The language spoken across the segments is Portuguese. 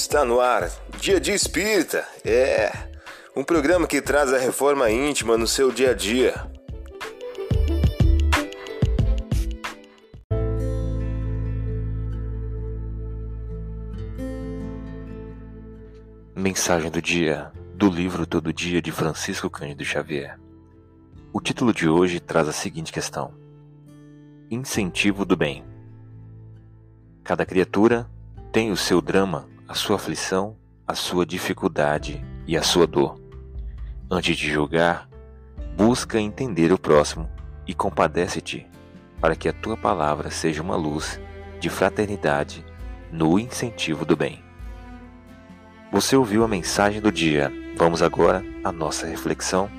Está no ar, Dia de Espírita. É um programa que traz a reforma íntima no seu dia a dia. Mensagem do dia do livro Todo Dia de Francisco Cândido Xavier. O título de hoje traz a seguinte questão: Incentivo do bem. Cada criatura tem o seu drama, a sua aflição, a sua dificuldade e a sua dor. Antes de julgar, busca entender o próximo e compadece-te, para que a tua palavra seja uma luz de fraternidade no incentivo do bem. Você ouviu a mensagem do dia. Vamos agora à nossa reflexão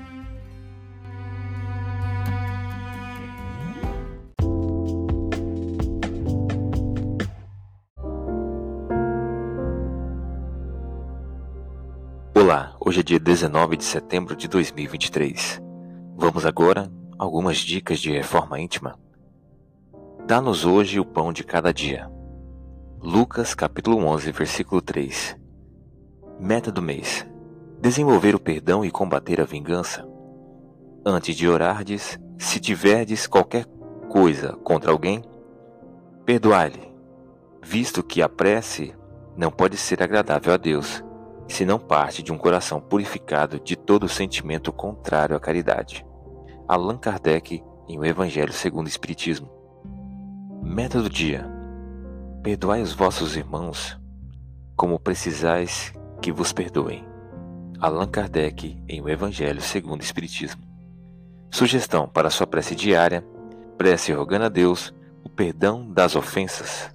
Olá, hoje é dia 19 de setembro de 2023. Vamos agora algumas dicas de reforma íntima. Dá-nos hoje o pão de cada dia. Lucas capítulo 11, versículo 3. Meta do mês: desenvolver o perdão e combater a vingança. Antes de orardes, se tiverdes qualquer coisa contra alguém, perdoai-lhe, visto que a prece não pode ser agradável a Deus se não parte de um coração purificado de todo sentimento contrário à caridade. Allan Kardec em O Evangelho segundo o Espiritismo. Meta do dia: Perdoai os vossos irmãos como precisais que vos perdoem. Allan Kardec em O Evangelho segundo o Espiritismo. Sugestão para sua prece diária: prece rogando a Deus o perdão das ofensas.